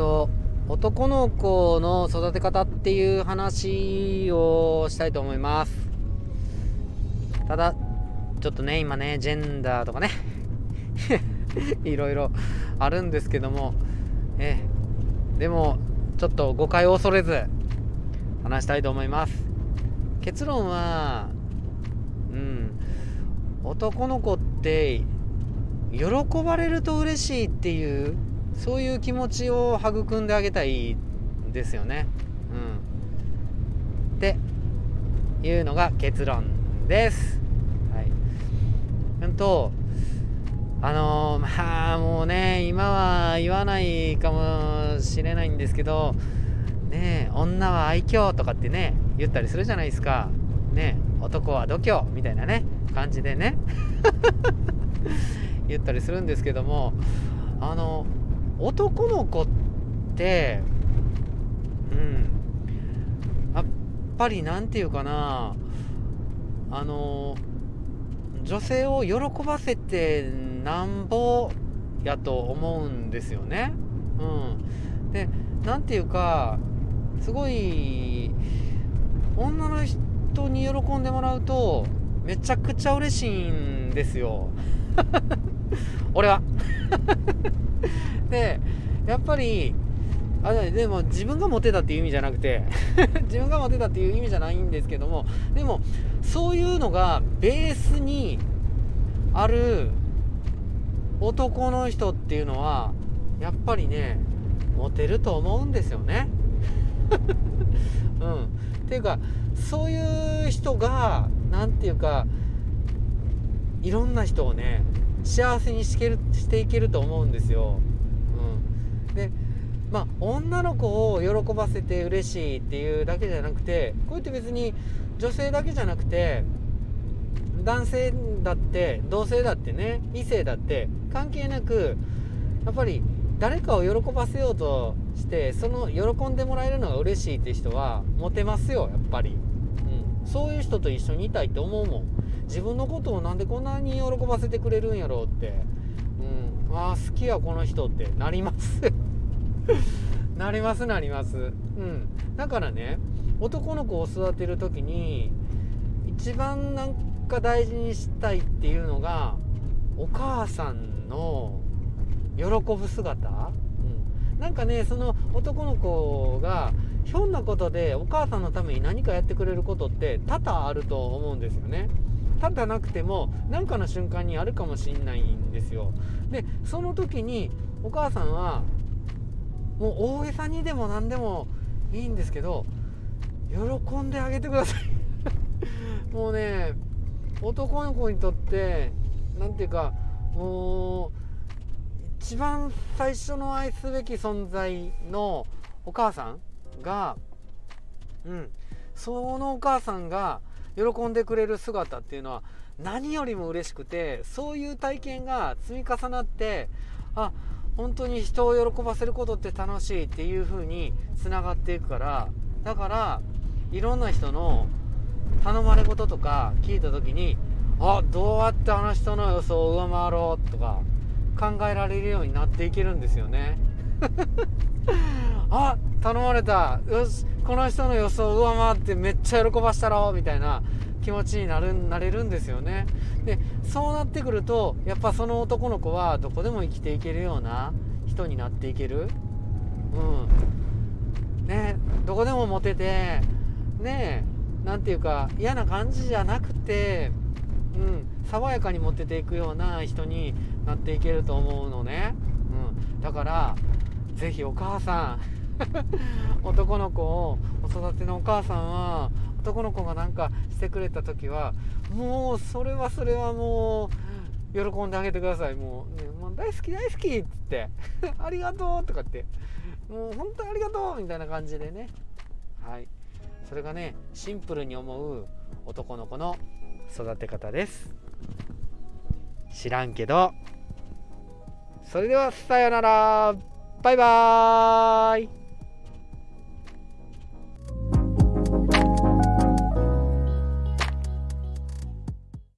と男の子の育て方っていう話をしたいと思います。ただちょっとね今ねジェンダーとかね いろいろあるんですけどもえでもちょっと誤解を恐れず話したいと思います。結論はうん男の子って喜ばれると嬉しいっていうそういう気持ちを育んであげたいですよね。うん、っていうのが結論です。はい。うんとあの、まあもうね今は言わないかもしれないんですけどね女は愛嬌とかってね言ったりするじゃないですか。ね男は度胸みたいなね感じでね 言ったりするんですけどもあの男の子ってうんやっぱり何て言うかなあの女性を喜ばせてなんぼやと思うんですよね。うん、で何て言うかすごい女の人に喜んでもらうとめちゃくちゃ嬉しいんですよ。俺 はでやっぱりあでも自分がモテたっていう意味じゃなくて 自分がモテたっていう意味じゃないんですけどもでもそういうのがベースにある男の人っていうのはやっぱりねモテると思うんですよね。うん、っていうかそういう人が何て言うかいろんな人をね幸せにしていけると思うんですよ。うん、でまあ女の子を喜ばせて嬉しいっていうだけじゃなくてこうやって別に女性だけじゃなくて男性だって同性だってね異性だって関係なくやっぱり誰かを喜ばせようとしてその喜んでもらえるのが嬉しいって人はモテますよやっぱり、うん、そういう人と一緒にいたいって思うもん。自分のことをなんでこんなに喜ばせてくれるんやろうって、うん、ああ好きやこの人ってなります。なりますなります。うん。だからね男の子を育てる時に一番なんか大事にしたいっていうのがお母さんの喜ぶ姿、うん、なんかねその男の子がひょんなことでお母さんのために何かやってくれることって多々あると思うんですよね。立たなくても何かの瞬間にあるかもしんないんですよ。でその時にお母さんはもう大げさにでも何でもいいんですけど喜んであげてください。もうね男の子にとって何ていうかもう一番最初の愛すべき存在のお母さんがうんそのお母さんが喜んでくれる姿っていうのは何よりも嬉しくてそういう体験が積み重なってあ本当に人を喜ばせることって楽しいっていう風につながっていくからだからいろんな人の頼まれ事とか聞いた時にあどうやってあの人の予想を上回ろうとか考えられるようになっていけるんですよね。あ頼まれたよしこの人の予想を上回ってめっちゃ喜ばしたろみたいな気持ちになるなれるんですよね。でそうなってくるとやっぱその男の子はどこでも生きていけるような人になっていける。うん。ねどこでもモテてね何ていうか嫌な感じじゃなくてうん爽やかにモテていくような人になっていけると思うのね、うん、だから是非お母さん 男の子をお育てのお母さんは男の子がなんかしてくれた時はもうそれはそれはもう喜んであげてください。もう,、ね、もう大好き大好きっつって ありがとうとかって。もう本当ありがとうみたいな感じでね。はい。それがねシンプルに思う男の子の育て方です。知らんけど。それではさよなら。バイバーイ。